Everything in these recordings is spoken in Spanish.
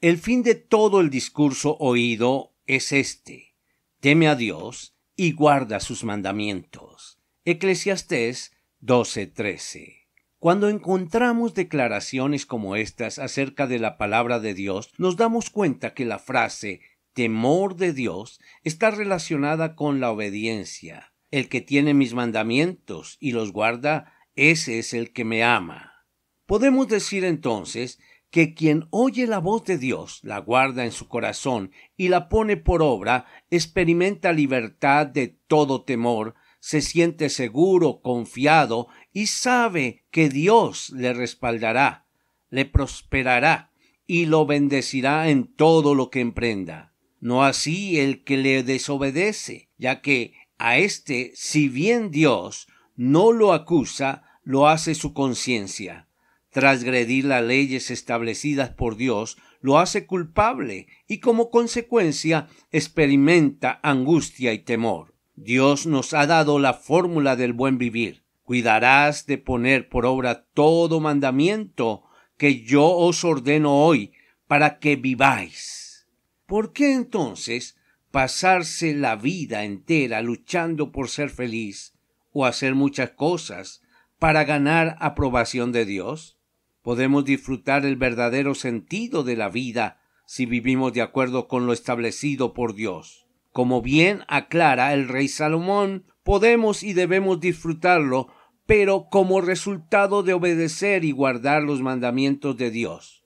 El fin de todo el discurso oído es este. Teme a Dios y guarda sus mandamientos. Eclesiastés 12:13. Cuando encontramos declaraciones como estas acerca de la palabra de Dios, nos damos cuenta que la frase temor de Dios está relacionada con la obediencia. El que tiene mis mandamientos y los guarda, ese es el que me ama. Podemos decir entonces que quien oye la voz de Dios, la guarda en su corazón y la pone por obra, experimenta libertad de todo temor, se siente seguro, confiado y sabe que Dios le respaldará, le prosperará y lo bendecirá en todo lo que emprenda. No así el que le desobedece, ya que a éste, si bien Dios no lo acusa, lo hace su conciencia Transgredir las leyes establecidas por Dios lo hace culpable y como consecuencia experimenta angustia y temor. Dios nos ha dado la fórmula del buen vivir. Cuidarás de poner por obra todo mandamiento que yo os ordeno hoy para que viváis. ¿Por qué entonces pasarse la vida entera luchando por ser feliz o hacer muchas cosas para ganar aprobación de Dios? Podemos disfrutar el verdadero sentido de la vida si vivimos de acuerdo con lo establecido por Dios. Como bien aclara el rey Salomón, podemos y debemos disfrutarlo, pero como resultado de obedecer y guardar los mandamientos de Dios.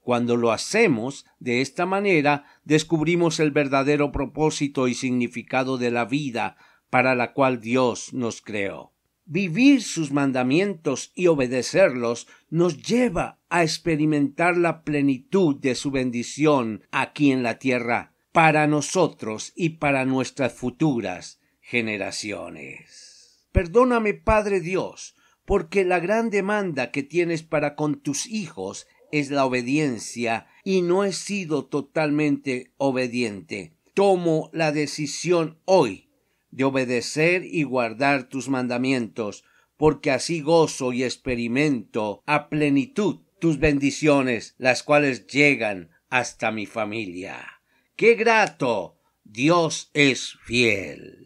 Cuando lo hacemos de esta manera, descubrimos el verdadero propósito y significado de la vida para la cual Dios nos creó. Vivir sus mandamientos y obedecerlos nos lleva a experimentar la plenitud de su bendición aquí en la tierra para nosotros y para nuestras futuras generaciones. Perdóname, Padre Dios, porque la gran demanda que tienes para con tus hijos es la obediencia y no he sido totalmente obediente. Tomo la decisión hoy de obedecer y guardar tus mandamientos, porque así gozo y experimento a plenitud tus bendiciones, las cuales llegan hasta mi familia. ¡Qué grato! Dios es fiel.